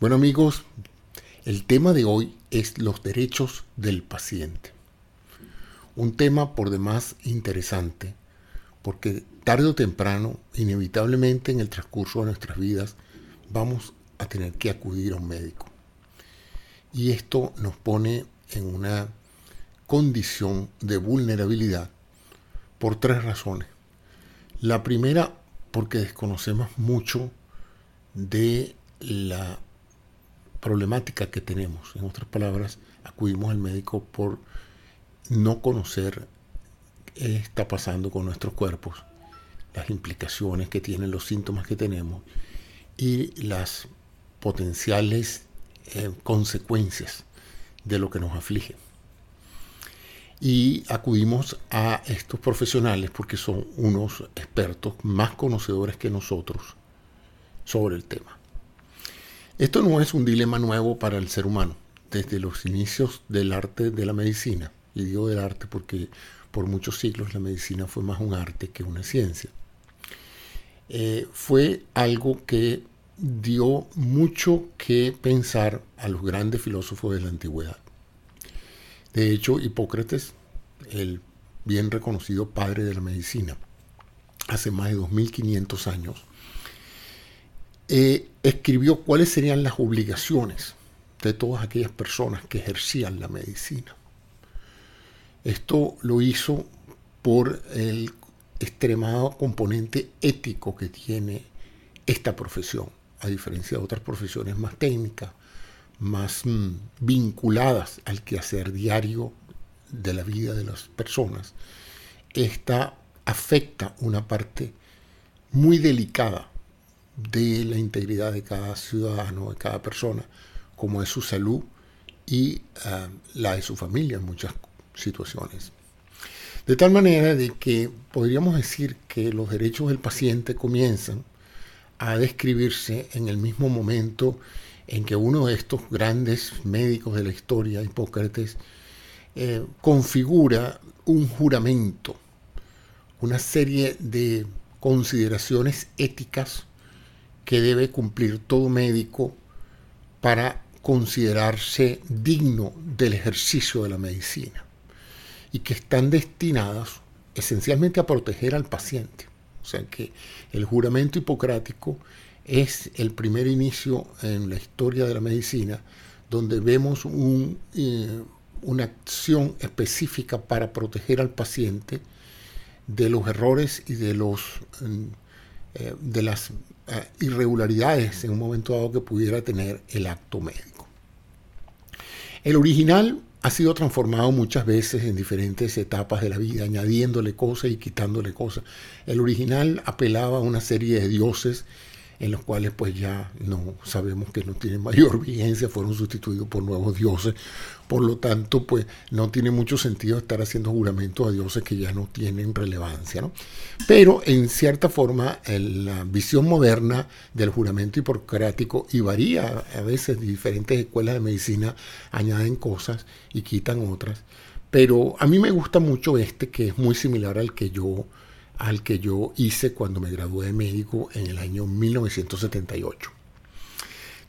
Bueno amigos, el tema de hoy es los derechos del paciente. Un tema por demás interesante, porque tarde o temprano, inevitablemente en el transcurso de nuestras vidas, vamos a tener que acudir a un médico. Y esto nos pone en una condición de vulnerabilidad por tres razones. La primera, porque desconocemos mucho de la problemática que tenemos. En otras palabras, acudimos al médico por no conocer qué está pasando con nuestros cuerpos, las implicaciones que tienen los síntomas que tenemos y las potenciales eh, consecuencias de lo que nos aflige. Y acudimos a estos profesionales porque son unos expertos más conocedores que nosotros sobre el tema. Esto no es un dilema nuevo para el ser humano. Desde los inicios del arte de la medicina, y digo del arte porque por muchos siglos la medicina fue más un arte que una ciencia, eh, fue algo que dio mucho que pensar a los grandes filósofos de la antigüedad. De hecho, Hipócrates, el bien reconocido padre de la medicina, hace más de 2500 años, eh, escribió cuáles serían las obligaciones de todas aquellas personas que ejercían la medicina. Esto lo hizo por el extremado componente ético que tiene esta profesión, a diferencia de otras profesiones más técnicas, más mm, vinculadas al quehacer diario de la vida de las personas. Esta afecta una parte muy delicada de la integridad de cada ciudadano, de cada persona, como es su salud y ah, la de su familia en muchas situaciones. De tal manera de que podríamos decir que los derechos del paciente comienzan a describirse en el mismo momento en que uno de estos grandes médicos de la historia, Hipócrates, eh, configura un juramento, una serie de consideraciones éticas que debe cumplir todo médico para considerarse digno del ejercicio de la medicina y que están destinadas esencialmente a proteger al paciente. O sea que el juramento hipocrático es el primer inicio en la historia de la medicina donde vemos eh, una acción específica para proteger al paciente de los errores y de, los, mm, eh, de las irregularidades en un momento dado que pudiera tener el acto médico. El original ha sido transformado muchas veces en diferentes etapas de la vida, añadiéndole cosas y quitándole cosas. El original apelaba a una serie de dioses en los cuales pues ya no sabemos que no tienen mayor vigencia, fueron sustituidos por nuevos dioses, por lo tanto pues no tiene mucho sentido estar haciendo juramentos a dioses que ya no tienen relevancia. ¿no? Pero en cierta forma la visión moderna del juramento hipocrático, y varía a veces, diferentes escuelas de medicina añaden cosas y quitan otras, pero a mí me gusta mucho este que es muy similar al que yo al que yo hice cuando me gradué de médico en el año 1978.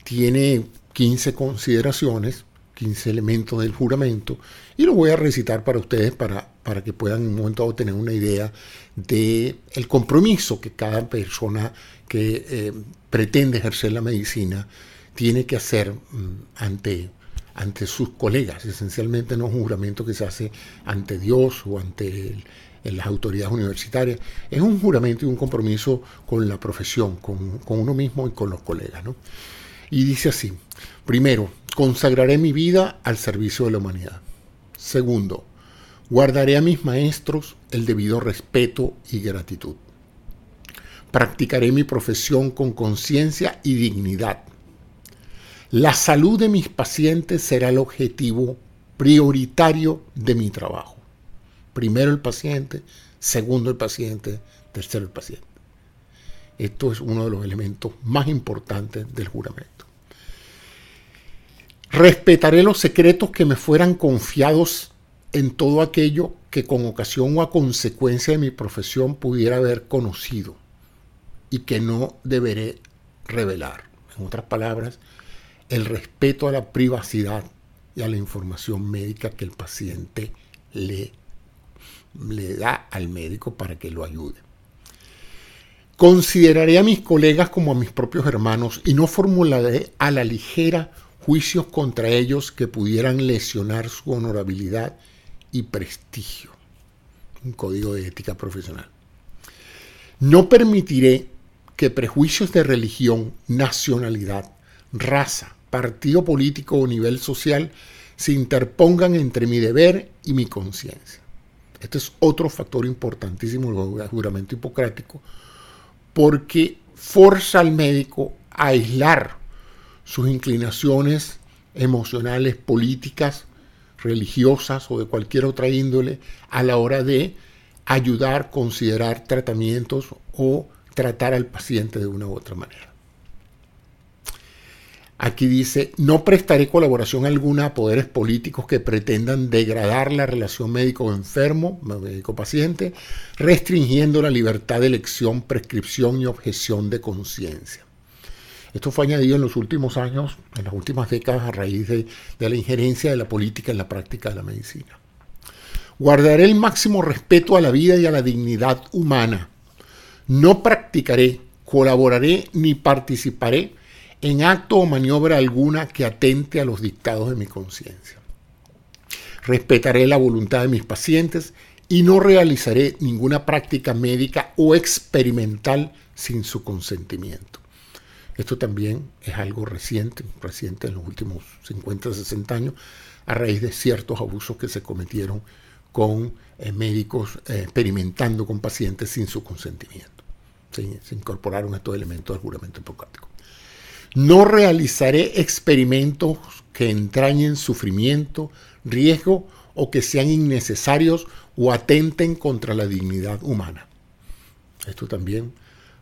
Tiene 15 consideraciones, 15 elementos del juramento, y lo voy a recitar para ustedes para, para que puedan en un momento dado tener una idea del el compromiso que cada persona que eh, pretende ejercer la medicina tiene que hacer mm, ante, ante sus colegas. Esencialmente no es un juramento que se hace ante Dios o ante el, en las autoridades universitarias. Es un juramento y un compromiso con la profesión, con, uno mismo y con los colegas. Y dice así, primero, consagraré mi vida al servicio de la humanidad. Segundo, guardaré a mis maestros el debido respeto y gratitud. Practicaré mi profesión con conciencia y dignidad. La salud de mis pacientes será el objetivo prioritario de mi trabajo. Primero el paciente, segundo el paciente, tercero el paciente. Esto es uno de los elementos más importantes del juramento. Respetaré los secretos que me fueran confiados en todo aquello que con ocasión o a consecuencia de mi profesión pudiera haber conocido y que no deberé revelar. En otras palabras, el respeto a la privacidad y a la información médica que el paciente le, le da al médico para que lo ayude. Consideraré a mis colegas como a mis propios hermanos y no formularé a la ligera juicios contra ellos que pudieran lesionar su honorabilidad y prestigio. Un código de ética profesional. No permitiré que prejuicios de religión, nacionalidad, raza, partido político o nivel social se interpongan entre mi deber y mi conciencia. Este es otro factor importantísimo del juramento hipocrático, porque forza al médico a aislar sus inclinaciones emocionales, políticas, religiosas o de cualquier otra índole a la hora de ayudar, considerar tratamientos o tratar al paciente de una u otra manera. Aquí dice, no prestaré colaboración alguna a poderes políticos que pretendan degradar la relación médico-enfermo, médico-paciente, restringiendo la libertad de elección, prescripción y objeción de conciencia. Esto fue añadido en los últimos años, en las últimas décadas, a raíz de, de la injerencia de la política en la práctica de la medicina. Guardaré el máximo respeto a la vida y a la dignidad humana. No practicaré, colaboraré ni participaré en acto o maniobra alguna que atente a los dictados de mi conciencia. Respetaré la voluntad de mis pacientes y no realizaré ninguna práctica médica o experimental sin su consentimiento. Esto también es algo reciente, reciente en los últimos 50, 60 años, a raíz de ciertos abusos que se cometieron con eh, médicos eh, experimentando con pacientes sin su consentimiento. Se incorporaron estos elementos del juramento hipocrático. No realizaré experimentos que entrañen sufrimiento, riesgo o que sean innecesarios o atenten contra la dignidad humana. Esto también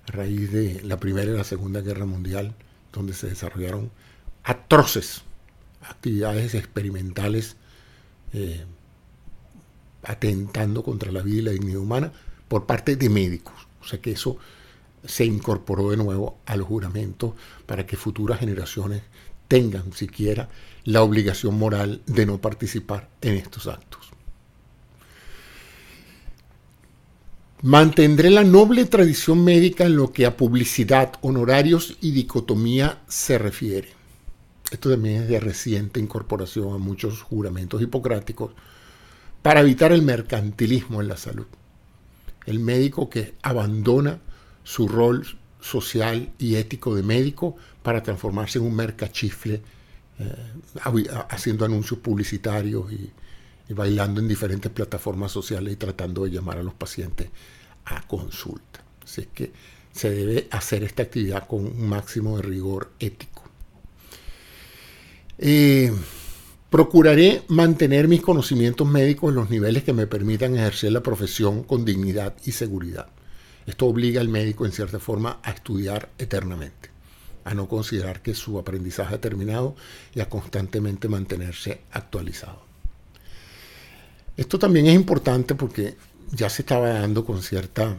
a raíz de la Primera y la Segunda Guerra Mundial, donde se desarrollaron atroces actividades experimentales eh, atentando contra la vida y la dignidad humana por parte de médicos. O sea que eso se incorporó de nuevo a los juramentos para que futuras generaciones tengan siquiera la obligación moral de no participar en estos actos. Mantendré la noble tradición médica en lo que a publicidad, honorarios y dicotomía se refiere. Esto también es de reciente incorporación a muchos juramentos hipocráticos para evitar el mercantilismo en la salud. El médico que abandona su rol social y ético de médico para transformarse en un mercachifle, eh, haciendo anuncios publicitarios y, bailando en diferentes plataformas sociales y tratando de llamar a los pacientes a consulta. Así que se debe hacer esta actividad con un máximo de rigor ético. Eh, procuraré mantener mis conocimientos médicos en los niveles que me permitan ejercer la profesión con dignidad y seguridad. Esto obliga al médico en cierta forma a estudiar eternamente, a no considerar que su aprendizaje ha terminado y a constantemente mantenerse actualizado. Esto también es importante porque ya se estaba dando con cierta,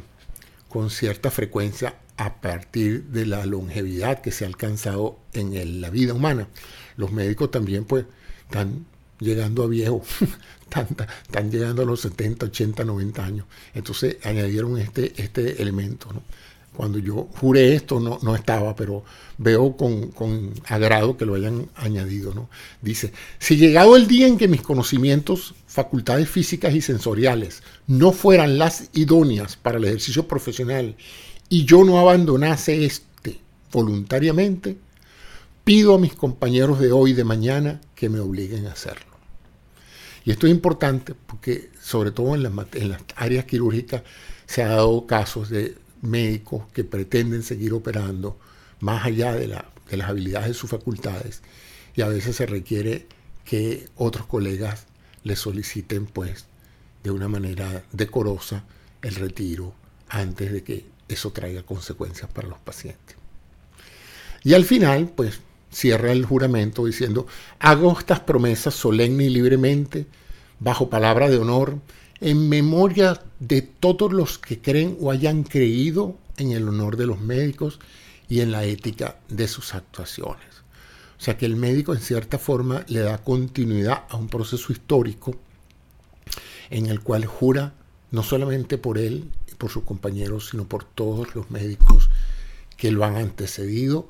con cierta frecuencia a partir de la longevidad que se ha alcanzado en la vida humana. Los médicos también pues están llegando a viejo, están, llegando a los 70, 80, 90 años. Entonces añadieron este, este elemento. Cuando yo juré esto no, no estaba, pero veo con, con, agrado que lo hayan añadido. ¿no? Dice, si llegado el día en que mis conocimientos, facultades físicas y sensoriales no fueran las idóneas para el ejercicio profesional y yo no abandonase este voluntariamente, pido a mis compañeros de hoy y de mañana que me obliguen a hacerlo. Y esto es importante porque sobre todo en, las áreas quirúrgicas se ha dado casos de médicos que pretenden seguir operando más allá de, de las habilidades de sus facultades y a veces se requiere que otros colegas les soliciten pues de una manera decorosa el retiro antes de que eso traiga consecuencias para los pacientes. Y al final, pues cierra el juramento diciendo, hago estas promesas solemne y libremente, bajo palabra de honor, en memoria de todos los que creen o hayan creído en el honor de los médicos y en la ética de sus actuaciones. O sea que el médico en cierta forma le da continuidad a un proceso histórico en el cual jura no solamente por él y por sus compañeros, sino por todos los médicos que lo han antecedido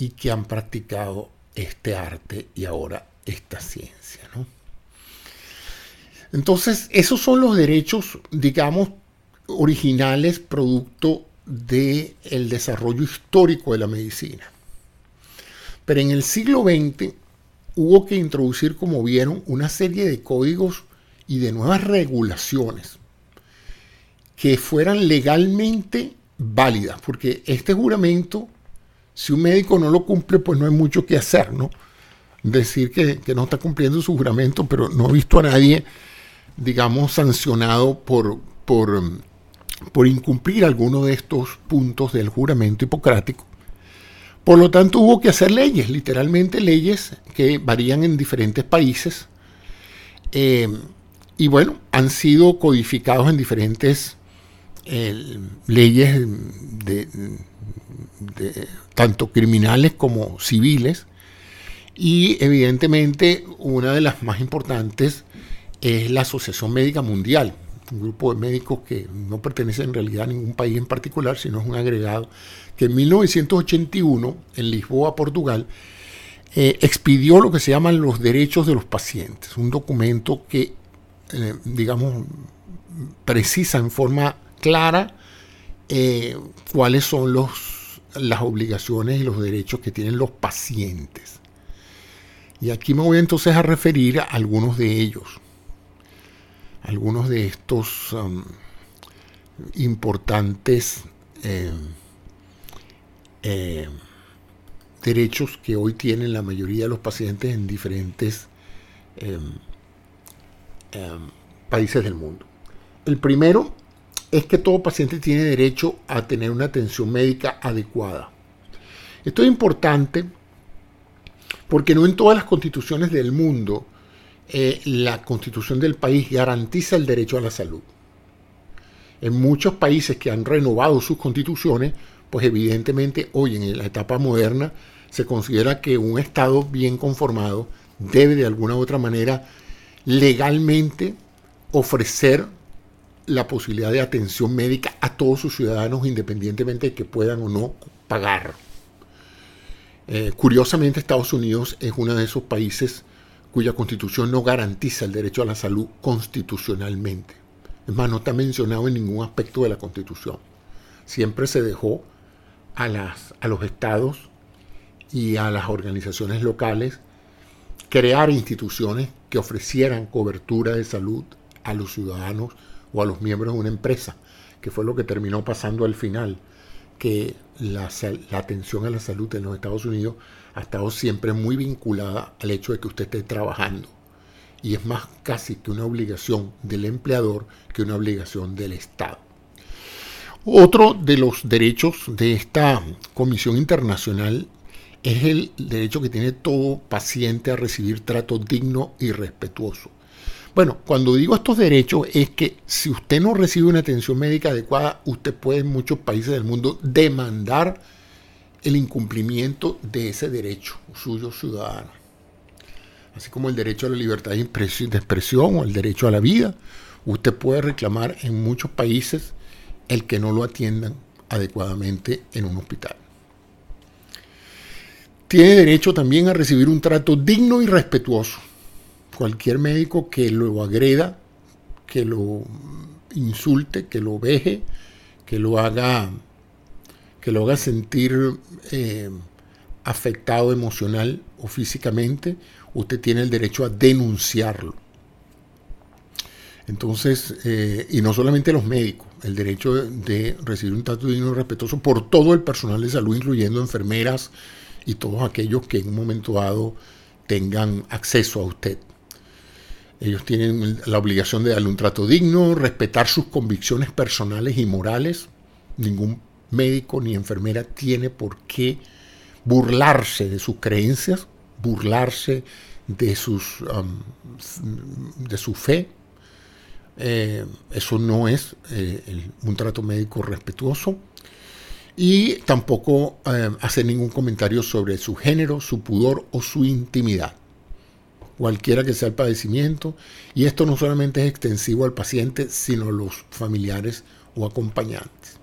y que han practicado este arte y ahora esta ciencia. Entonces, esos son los derechos, digamos, originales producto del desarrollo histórico de la medicina. Pero en el siglo XX hubo que introducir, como vieron, una serie de códigos y de nuevas regulaciones que fueran legalmente válidas, porque este juramento, si un médico no lo cumple, pues no hay mucho que hacer, ¿no? Decir que, que no está cumpliendo su juramento, pero no he visto a nadie, digamos, sancionado por, por, por incumplir alguno de estos puntos del juramento hipocrático. Por lo tanto, hubo que hacer leyes, literalmente leyes que varían en diferentes países. Eh, y bueno, han sido codificados en diferentes eh, leyes de, tanto criminales como civiles. Y evidentemente una de las más importantes es la Asociación Médica Mundial, un grupo de médicos que no pertenece en realidad a ningún país en particular, sino es un agregado, que en 1981, en Lisboa, Portugal, eh, expidió lo que se llaman los derechos de los pacientes, un documento que, eh, digamos, precisa en forma clara eh, cuáles son los, las obligaciones y los derechos que tienen los pacientes. Y aquí me voy entonces a referir a algunos de ellos algunos de estos um, importantes eh, eh, derechos que hoy tienen la mayoría de los pacientes en diferentes em, em, países del mundo. El primero es que todo paciente tiene derecho a tener una atención médica adecuada. Esto es importante porque no en todas las constituciones del mundo eh, la constitución del país garantiza el derecho a la salud. En muchos países que han renovado sus constituciones, pues evidentemente hoy en la etapa moderna se considera que un Estado bien conformado debe de alguna u otra manera legalmente ofrecer la posibilidad de atención médica a todos sus ciudadanos independientemente de que puedan o no pagar. Eh, curiosamente Estados Unidos es uno de esos países cuya constitución no garantiza el derecho a la salud constitucionalmente. Es más, no está mencionado en ningún aspecto de la constitución. Siempre se dejó a, las, a los estados y a las organizaciones locales crear instituciones que ofrecieran cobertura de salud a los ciudadanos o a los miembros de una empresa, que fue lo que terminó pasando al final, que la, atención a la salud en los Estados Unidos ha estado siempre muy vinculada al hecho de que usted esté trabajando. Y es más casi que una obligación del empleador que una obligación del Estado. Otro de los derechos de esta Comisión Internacional es el derecho que tiene todo paciente a recibir trato digno y respetuoso. Bueno, cuando digo estos derechos es que si usted no recibe una atención médica adecuada, usted puede en muchos países del mundo demandar el incumplimiento de ese derecho suyo ciudadano. Así como el derecho a la libertad de expresión o el derecho a la vida, usted puede reclamar en muchos países el que no lo atiendan adecuadamente en un hospital. Tiene derecho también a recibir un trato digno y respetuoso. Cualquier médico que lo agreda, que lo insulte, que lo veje, que lo haga que lo haga sentir eh, afectado emocional o físicamente, usted tiene el derecho a denunciarlo. Entonces, eh, y no solamente los médicos, el derecho de, recibir un trato digno y respetuoso por todo el personal de salud, incluyendo enfermeras y todos aquellos que en un momento dado tengan acceso a usted. Ellos tienen la obligación de darle un trato digno, respetar sus convicciones personales y morales. Ningún médico ni enfermera tiene por qué burlarse de sus creencias, burlarse de, sus, um, de su fe. Eh, eso no es eh, un trato médico respetuoso. y tampoco eh, hacer ningún comentario sobre su género, su pudor o su intimidad, cualquiera que sea el padecimiento. Y esto no solamente es extensivo al paciente, sino a los familiares o acompañantes.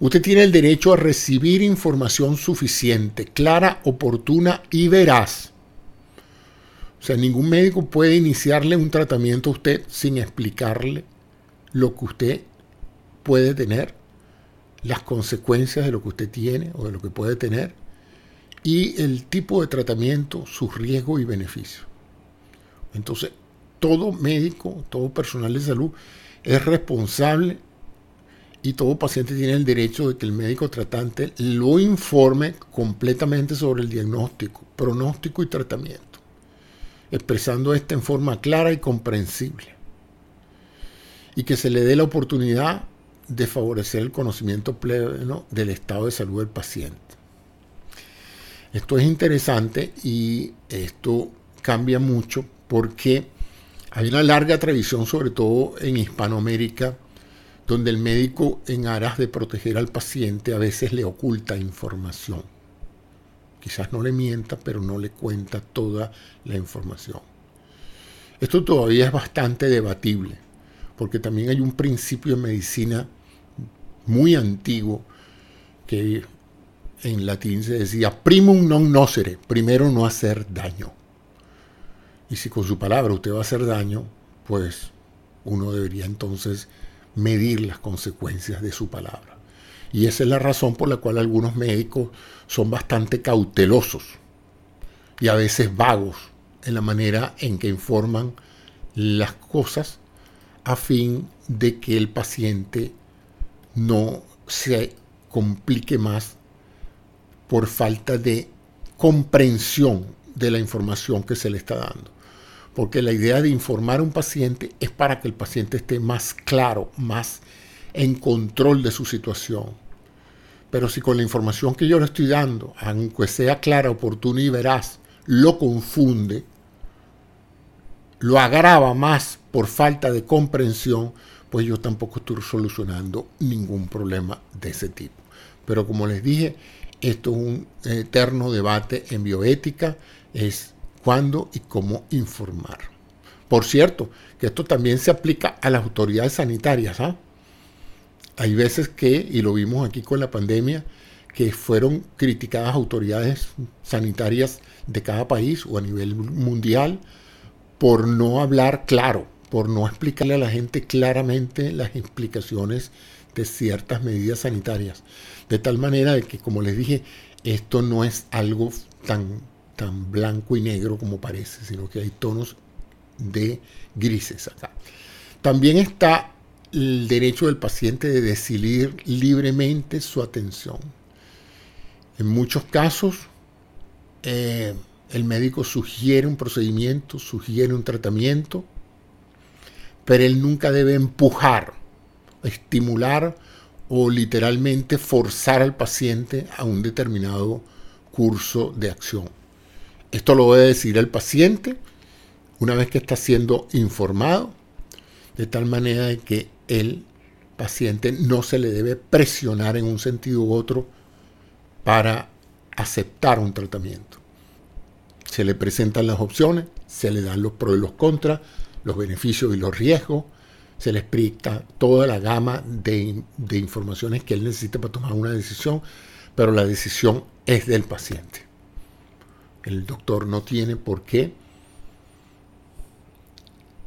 Usted tiene el derecho a recibir información suficiente, clara, oportuna y veraz. O sea, ningún médico puede iniciarle un tratamiento a usted sin explicarle lo que usted puede tener las consecuencias de lo que usted tiene o de lo que puede tener y el tipo de tratamiento, sus riesgos y beneficios. Entonces, todo médico, todo personal de salud es responsable y todo paciente tiene el derecho de que el médico tratante lo informe completamente sobre el diagnóstico, pronóstico y tratamiento, expresando esto en forma clara y comprensible. Y que se le dé la oportunidad de favorecer el conocimiento pleno del estado de salud del paciente. Esto es interesante y esto cambia mucho porque hay una larga tradición, sobre todo en Hispanoamérica, donde el médico en aras de proteger al paciente a veces le oculta información. Quizás no le mienta, pero no le cuenta toda la información. Esto todavía es bastante debatible porque también hay un principio en medicina muy antiguo que en latín se decía primum non nocere, primero no hacer daño. Y si con su palabra usted va a hacer daño, pues uno debería entonces medir las consecuencias de su palabra. Y esa es la razón por la cual algunos médicos son bastante cautelosos y a veces vagos en la manera en que informan las cosas a fin de que el paciente no se complique más por falta de comprensión de la información que se le está dando. Porque la idea de informar a un paciente es para que el paciente esté más claro, más en control de su situación. Pero si con la información que yo le estoy dando, aunque sea clara, oportuna y veraz, lo confunde, lo agrava más por falta de comprensión, pues yo tampoco estoy solucionando ningún problema de ese tipo. Pero como les dije, esto es un eterno debate en bioética, es cuándo y cómo informar. Por cierto, que esto también se aplica a las autoridades sanitarias. ¿ah? Hay veces que, y lo vimos aquí con la pandemia, que fueron criticadas autoridades sanitarias de cada país o a nivel mundial por no hablar claro, por no explicarle a la gente claramente las implicaciones de ciertas medidas sanitarias. De tal manera que, como les dije, esto no es algo tan, tan blanco y negro como parece, sino que hay tonos de grises acá. También está el derecho del paciente de decidir libremente su atención. En muchos casos, eh, el médico sugiere un procedimiento, sugiere un tratamiento, pero él nunca debe empujar, estimular o literalmente forzar al paciente a un determinado curso de acción. Esto lo debe decir el paciente una vez que está siendo informado, de tal manera de que el paciente no se le debe presionar en un sentido u otro para aceptar un tratamiento. Se le presentan las opciones, se le dan los pros y los contras, los beneficios y los riesgos, se le explica toda la gama de, informaciones que él necesita para tomar una decisión, pero la decisión es del paciente. El doctor no tiene por qué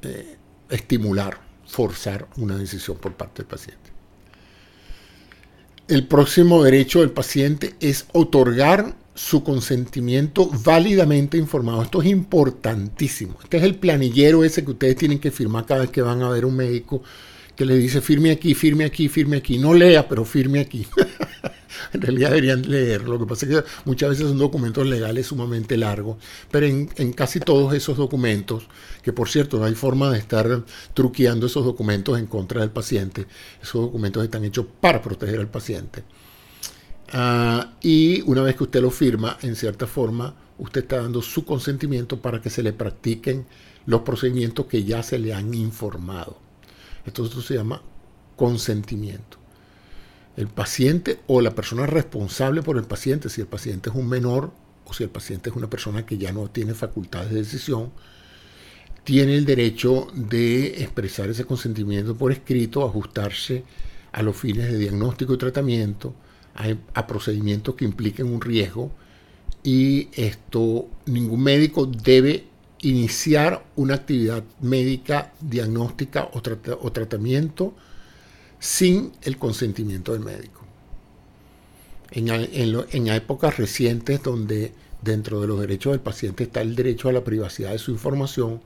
eh, estimular, forzar una decisión por parte del paciente. El próximo derecho del paciente es otorgar su consentimiento válidamente informado. Esto es importantísimo. Este es el planillero ese que ustedes tienen que firmar cada vez que van a ver un médico que le dice firme aquí, firme aquí, firme aquí. No lea, pero firme aquí. en realidad deberían leer. Lo que pasa es que muchas veces son documentos legales sumamente largos, pero en, en casi todos esos documentos, que por cierto no hay forma de estar truqueando esos documentos en contra del paciente, esos documentos están hechos para proteger al paciente Ah, y una vez que usted lo firma, en cierta forma, usted está dando su consentimiento para que se le practiquen los procedimientos que ya se le han informado. Esto, se llama consentimiento. el paciente o la persona responsable por el paciente, si el paciente es un menor o si el paciente es una persona que ya no tiene facultades de decisión, tiene el derecho de expresar ese consentimiento por escrito, ajustarse a los fines de diagnóstico y tratamiento, a, procedimientos que impliquen un riesgo y esto ningún médico debe iniciar una actividad médica, diagnóstica o, tratamiento sin el consentimiento del médico. En, épocas recientes donde dentro de los derechos del paciente está el derecho a la privacidad de su información,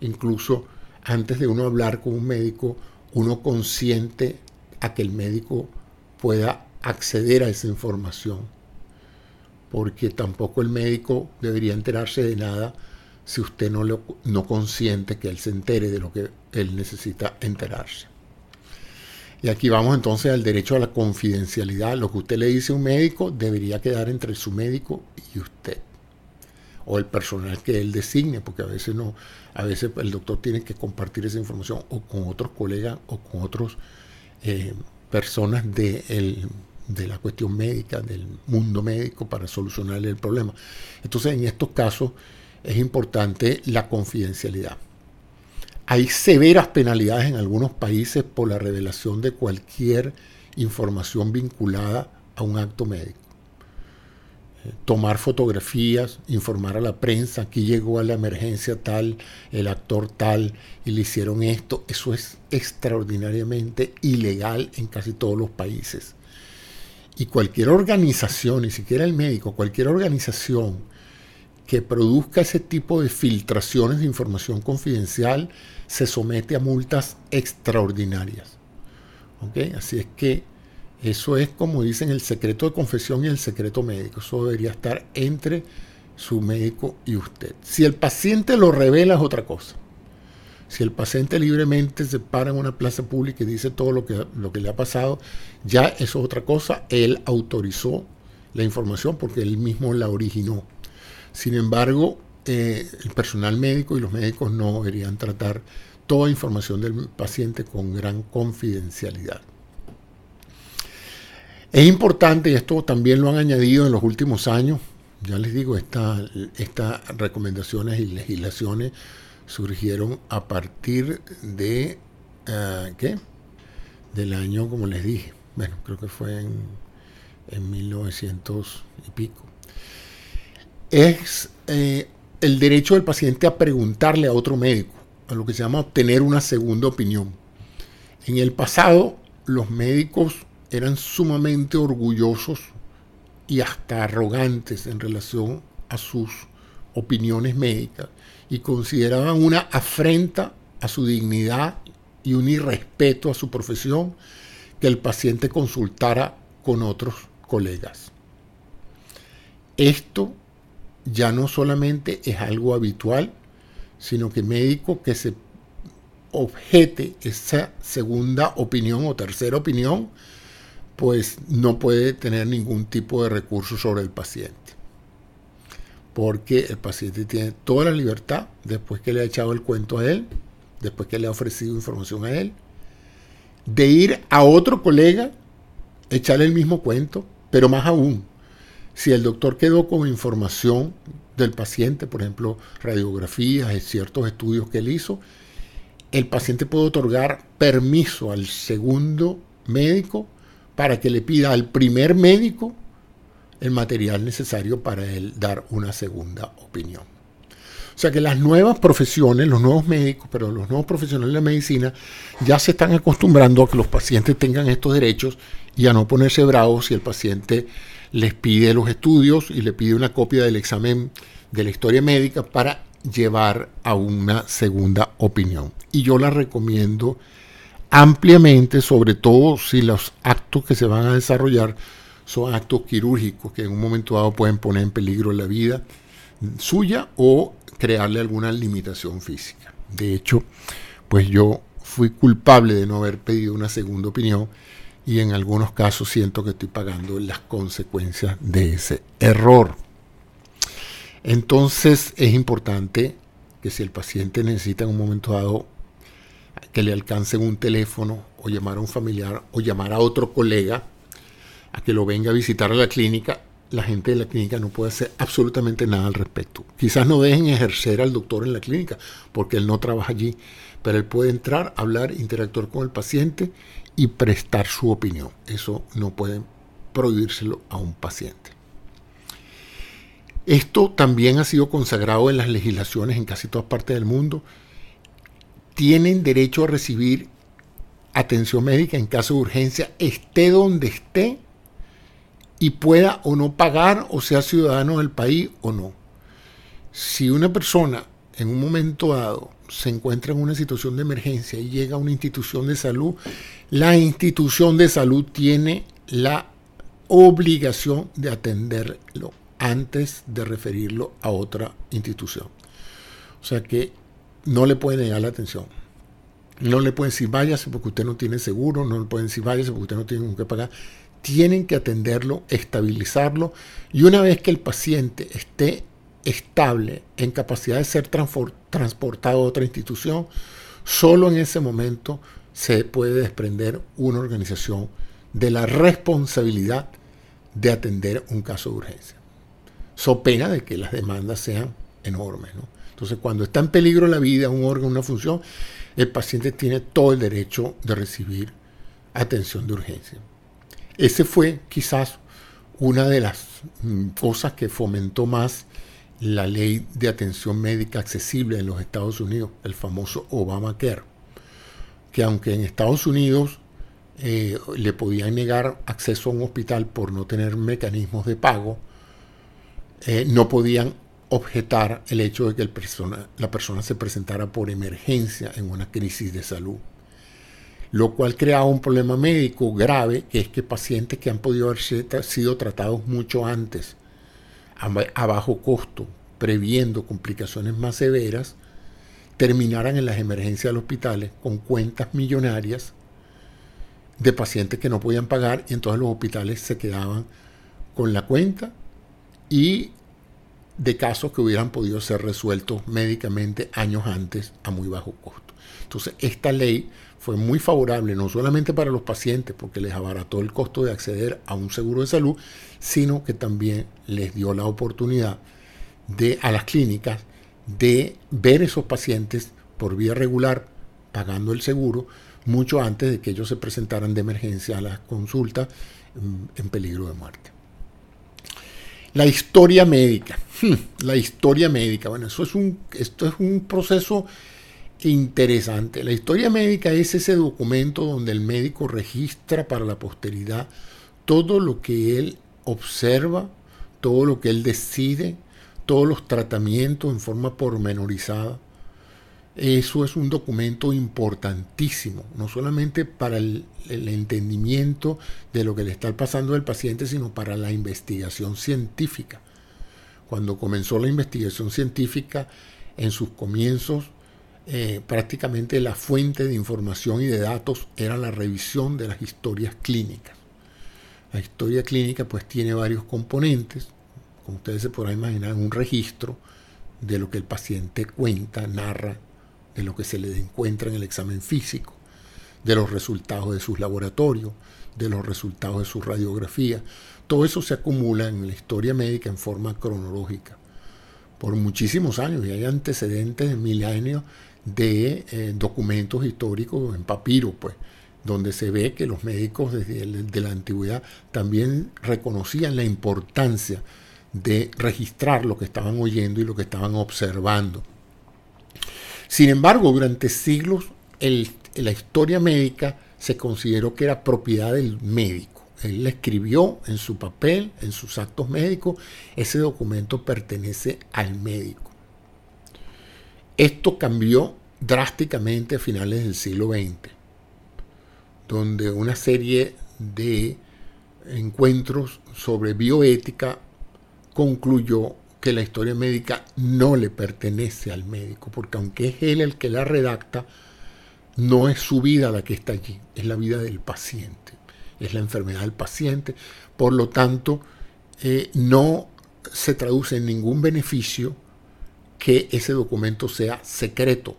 incluso antes de uno hablar con un médico, uno consiente a que el médico pueda acceder a esa información, porque tampoco el médico debería enterarse de nada si usted no, lo, no consiente que él se entere de lo que él necesita enterarse. Y aquí vamos entonces al derecho a la confidencialidad. Lo que usted le dice a un médico debería quedar entre su médico y usted. O el personal que él designe, porque a veces no, a veces el doctor tiene que compartir esa información o con otros colegas o con otras eh, personas de, de la cuestión médica, del mundo médico, para solucionar el problema. Entonces, en estos casos es importante la confidencialidad. Hay severas penalidades en algunos países por la revelación de cualquier información vinculada a un acto médico. Eh, tomar fotografías, informar a la prensa, aquí llegó a la emergencia tal, el actor tal, y le hicieron esto, eso es extraordinariamente ilegal en casi todos los países. Y cualquier organización, ni siquiera el médico, cualquier organización que produzca ese tipo de filtraciones de información confidencial se somete a multas extraordinarias. Así es que eso es como dicen el secreto de confesión y el secreto médico. Eso debería estar entre su médico y usted. Si el paciente lo revela es otra cosa. Si el paciente libremente se para en una plaza pública y dice todo lo que, lo que le ha pasado, ya eso es otra cosa. Él autorizó la información porque él mismo la originó. Sin embargo, eh, el personal médico y los médicos no deberían tratar toda información del paciente con gran confidencialidad. Es importante, y esto también lo han añadido en los últimos años, ya les digo, estas recomendaciones y legislaciones surgieron a partir de, eh, ¿qué? Del año, como les dije, bueno, creo que fue en, en 1900 y pico. Es eh, el derecho del paciente a preguntarle a otro médico, a lo que se llama obtener una segunda opinión. En el pasado, los médicos eran sumamente orgullosos y hasta arrogantes en relación a sus opiniones médicas y consideraban una afrenta a su dignidad y un irrespeto a su profesión que el paciente consultara con otros colegas. Esto ya no solamente es algo habitual, sino que médico que se objete esa segunda opinión o tercera opinión, pues no puede tener ningún tipo de recurso sobre el paciente. Porque el paciente tiene toda la libertad, después que le ha echado el cuento a él, después que le ha ofrecido información a él, de ir a otro colega, echarle el mismo cuento, pero más aún, si el doctor quedó con información del paciente, por ejemplo, radiografías ciertos estudios que él hizo, el paciente puede otorgar permiso al segundo médico para que le pida al primer médico el material necesario para él dar una segunda opinión. O sea que las nuevas profesiones, los nuevos médicos, pero los nuevos profesionales de la medicina ya se están acostumbrando a que los pacientes tengan estos derechos y a no ponerse bravos si el paciente les pide los estudios y le pide una copia del examen de la historia médica para llevar a una segunda opinión. Y yo la recomiendo ampliamente, sobre todo si los actos que se van a desarrollar son actos quirúrgicos que en un momento dado pueden poner en peligro la vida suya o crearle alguna limitación física. De hecho, pues yo fui culpable de no haber pedido una segunda opinión y en algunos casos siento que estoy pagando las consecuencias de ese error. Entonces es importante que si el paciente necesita en un momento dado que le alcancen un teléfono o llamar a un familiar o llamar a otro colega, a que lo venga a visitar a la clínica, la gente de la clínica no puede hacer absolutamente nada al respecto. Quizás no dejen ejercer al doctor en la clínica porque él no trabaja allí, pero él puede entrar, hablar, interactuar con el paciente y prestar su opinión. Eso no pueden prohibírselo a un paciente. Esto también ha sido consagrado en las legislaciones en casi todas partes del mundo. Tienen derecho a recibir atención médica en caso de urgencia, esté donde esté y pueda o no pagar o sea ciudadano del país o no. Si una persona en un momento dado se encuentra en una situación de emergencia y llega a una institución de salud, la institución de salud tiene la obligación de atenderlo antes de referirlo a otra institución. O sea que no le pueden negar la atención. No le pueden decir váyase porque usted no tiene seguro, no le pueden decir váyase porque usted no tiene con qué pagar tienen que atenderlo, estabilizarlo y una vez que el paciente esté estable en capacidad de ser transportado a otra institución, solo en ese momento se puede desprender una organización de la responsabilidad de atender un caso de urgencia. So pena de que las demandas sean enormes. Entonces, cuando está en peligro la vida, un órgano, una función, el paciente tiene todo el derecho de recibir atención de urgencia. Ese fue quizás una de las mm, cosas que fomentó más la ley de atención médica accesible en los Estados Unidos, el famoso Obamacare, que aunque en Estados Unidos eh, le podían negar acceso a un hospital por no tener mecanismos de pago, eh, no podían objetar el hecho de que la persona se presentara por emergencia en una crisis de salud lo cual creaba un problema médico grave, que es que pacientes que han podido haber sido tratados mucho antes, a bajo costo, previendo complicaciones más severas, terminaran en las emergencias los hospitales con cuentas millonarias de pacientes que no podían pagar y entonces los hospitales se quedaban con la cuenta y de casos que hubieran podido ser resueltos médicamente años antes a muy bajo costo. Entonces, esta ley fue muy favorable no solamente para los pacientes porque les abarató el costo de acceder a un seguro de salud, sino que también les dio la oportunidad de a las clínicas de ver esos pacientes por vía regular pagando el seguro mucho antes de que ellos se presentaran de emergencia a la consulta mm, en peligro de muerte. La historia médica. Hmm, la historia médica. Bueno, eso es un, esto es un proceso interesante. La historia médica es ese documento donde el médico registra para la posteridad todo lo que él observa, todo lo que él decide, todos los tratamientos en forma pormenorizada. Eso es un documento importantísimo, no solamente para el, el, entendimiento de lo que le está pasando al paciente, sino para la investigación científica. Cuando comenzó la investigación científica, en sus comienzos, eh, prácticamente la fuente de información y de datos era la revisión de las historias clínicas. La historia clínica pues tiene varios componentes, como ustedes se podrán imaginar, un registro de lo que el paciente cuenta, narra, de lo que se le encuentra en el examen físico, de los resultados de sus laboratorios, de los resultados de su radiografía. Todo eso se acumula en la historia médica en forma cronológica por muchísimos años y hay antecedentes de milenios de eh, documentos históricos en papiro, pues, donde se ve que los médicos desde de la antigüedad también reconocían la importancia de registrar lo que estaban oyendo y lo que estaban observando. Sin embargo, durante siglos la historia médica se consideró que era propiedad del médico. Él escribió en su papel, en sus actos médicos, ese documento pertenece al médico. Esto cambió drásticamente a finales del siglo XX, donde una serie de encuentros sobre bioética concluyó que la historia médica no le pertenece al médico, porque aunque es él el que la redacta, no es su vida la que está allí, es la vida del paciente, es la enfermedad del paciente, por lo tanto, eh, no se traduce en ningún beneficio que ese documento sea secreto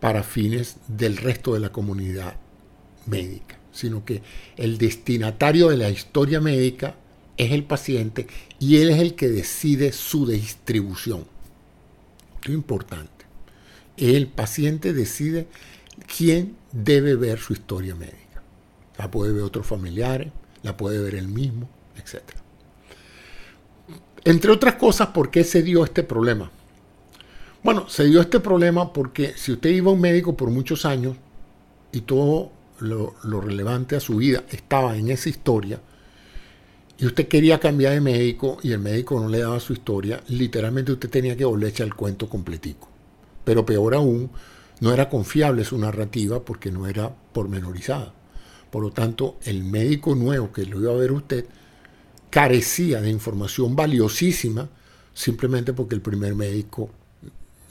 para fines del resto de la comunidad médica. sino que el destinatario de la historia médica es el paciente y él es el que decide su distribución. Esto es importante. El paciente decide quién debe ver su historia médica. La puede ver otros familiares, la puede ver él mismo, etc. Entre otras cosas, ¿por qué se dio este problema? Bueno, se dio este problema porque si usted iba a un médico por muchos años y todo lo, relevante a su vida estaba en esa historia, y usted quería cambiar de médico y el médico no le daba su historia, literalmente usted tenía que volverse al cuento completico. Pero peor aún, no era confiable su narrativa porque no era pormenorizada. Por lo tanto, el médico nuevo que lo iba a ver usted carecía de información valiosísima simplemente porque el primer médico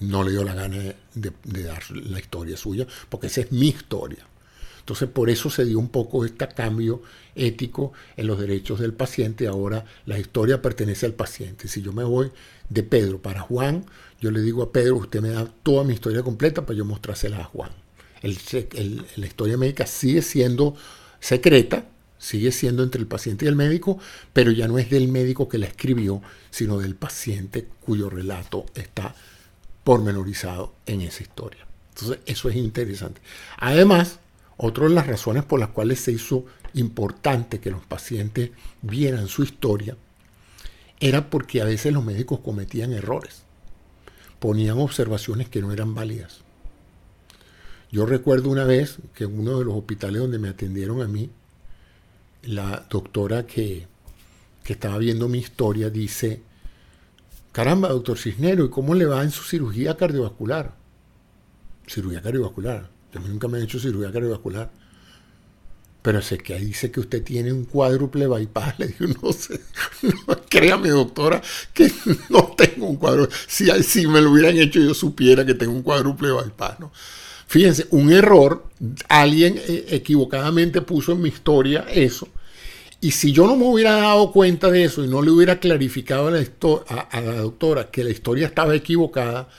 no le dio la gana de, dar la historia suya, porque esa es mi historia. Entonces, por eso se dio un poco este cambio ético en los derechos del paciente. Ahora la historia pertenece al paciente. Si yo me voy de Pedro para Juan, yo le digo a Pedro, usted me da toda mi historia completa para yo mostrársela a Juan. la historia médica sigue siendo secreta, sigue siendo entre el paciente y el médico, pero ya no es del médico que la escribió, sino del paciente cuyo relato está pormenorizado en esa historia. Entonces, eso es interesante. Además, otra de las razones por las cuales se hizo importante que los pacientes vieran su historia era porque a veces los médicos cometían errores, ponían observaciones que no eran válidas. Yo recuerdo una vez que en uno de los hospitales donde me atendieron a mí, la doctora que, que estaba viendo mi historia dice, caramba, doctor Cisnero, ¿y cómo le va en su cirugía cardiovascular? Cirugía cardiovascular. Yo nunca me he hecho cirugía cardiovascular. Pero sé que ahí dice que usted tiene un cuádruple bypass. Le digo, no sé. créame, doctora, que no tengo un cuádruple. Si, si me lo hubieran hecho, yo supiera que tengo un cuádruple bypass. ¿no? Fíjense, un error. Alguien eh, equivocadamente puso en mi historia eso y si yo no me hubiera dado cuenta de eso y no le hubiera clarificado a la, doctora que la historia estaba equivocada,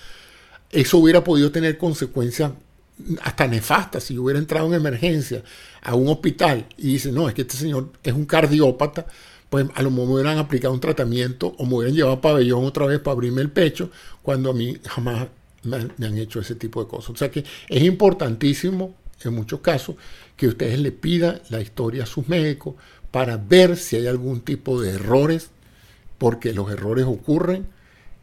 eso hubiera podido tener consecuencias hasta nefastas. Si yo hubiera entrado en emergencia a un hospital y dice, no, es que este señor es un cardiópata, pues a lo mejor me hubieran aplicado un tratamiento o me hubieran llevado a pabellón otra vez para abrirme el pecho, cuando a mí jamás me han hecho ese tipo de cosas. O sea que es importantísimo, en muchos casos, que ustedes le pidan la historia a sus médicos para ver si hay algún tipo de errores, porque los errores ocurren.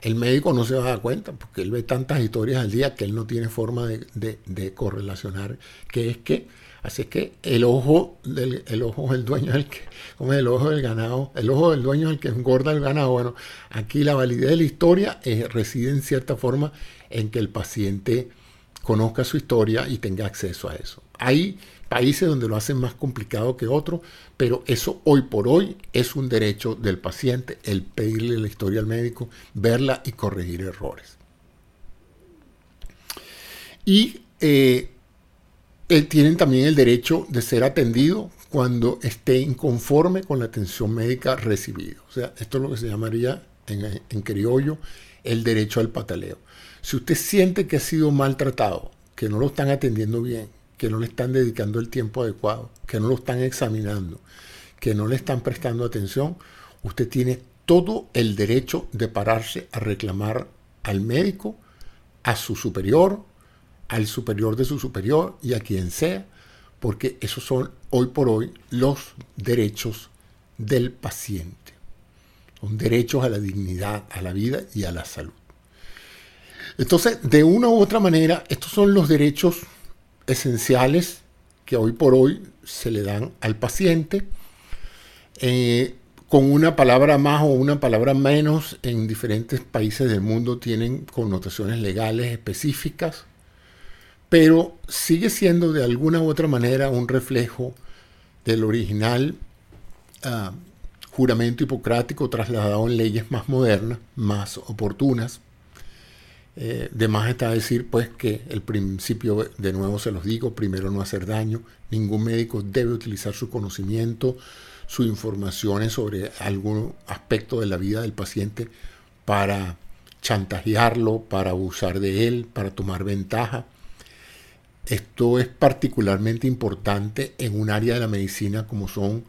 El médico no se va a dar cuenta, porque él ve tantas historias al día que él no tiene forma de, correlacionar qué es qué. Así que el ojo del el ojo del dueño es el que, ojo del ganado, el ojo del dueño es el que engorda el ganado. Bueno, aquí la validez de la historia reside en cierta forma en que el paciente conozca su historia y tenga acceso a eso. Hay países donde lo hacen más complicado que otros, pero eso hoy por hoy es un derecho del paciente, el pedirle la historia al médico, verla y corregir errores. Y eh, eh, tienen también el derecho de ser atendido cuando esté inconforme con la atención médica recibida. O sea, esto es lo que se llamaría en criollo el derecho al pataleo. Si usted siente que ha sido maltratado, que no lo están atendiendo bien, que no le están dedicando el tiempo adecuado, que no lo están examinando, que no le están prestando atención, usted tiene todo el derecho de pararse a reclamar al médico, a su superior, al superior de su superior y a quien sea, porque esos son hoy por hoy los derechos del paciente. Son derechos a la dignidad, a la vida y a la salud. Entonces, de una u otra manera, estos son los derechos esenciales que hoy por hoy se le dan al paciente. Eh, con una palabra más o una palabra menos, en diferentes países del mundo tienen connotaciones legales específicas, pero sigue siendo de alguna u otra manera un reflejo del original ah, juramento hipocrático trasladado en leyes más modernas, más oportunas, eh, de más está decir pues que el principio, de nuevo se los digo, primero no hacer daño, ningún médico debe utilizar su conocimiento, su informaciones sobre algún aspecto de la vida del paciente para chantajearlo, para abusar de él, para tomar ventaja. Esto es particularmente importante en un área de la medicina como son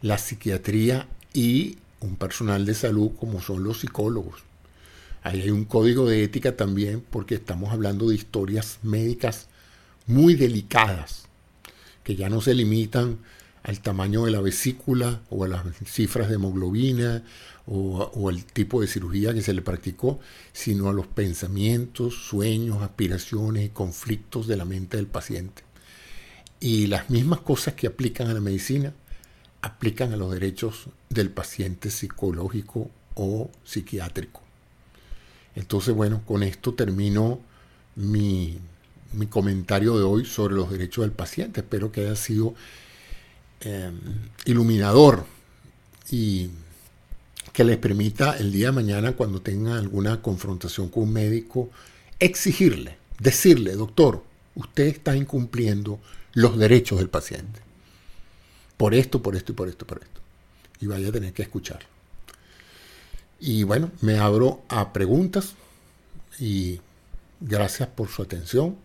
la psiquiatría y un personal de salud como son los psicólogos. Ahí hay un código de ética también porque estamos hablando de historias médicas muy delicadas que ya no se limitan al tamaño de la vesícula o a las cifras de hemoglobina o, al tipo de cirugía que se le practicó, sino a los pensamientos, sueños, aspiraciones y conflictos de la mente del paciente. Y las mismas cosas que aplican a la medicina aplican a los derechos del paciente psicológico o psiquiátrico. Entonces, bueno, con esto termino mi, mi comentario de hoy sobre los derechos del paciente. Espero que haya sido Em, iluminador y que les permita el día de mañana, cuando tengan alguna confrontación con un médico, exigirle, decirle, doctor, usted está incumpliendo los derechos del paciente. Por esto, por esto y por esto, por esto. Y vaya a tener que escuchar. Y bueno, me abro a preguntas y gracias por su atención.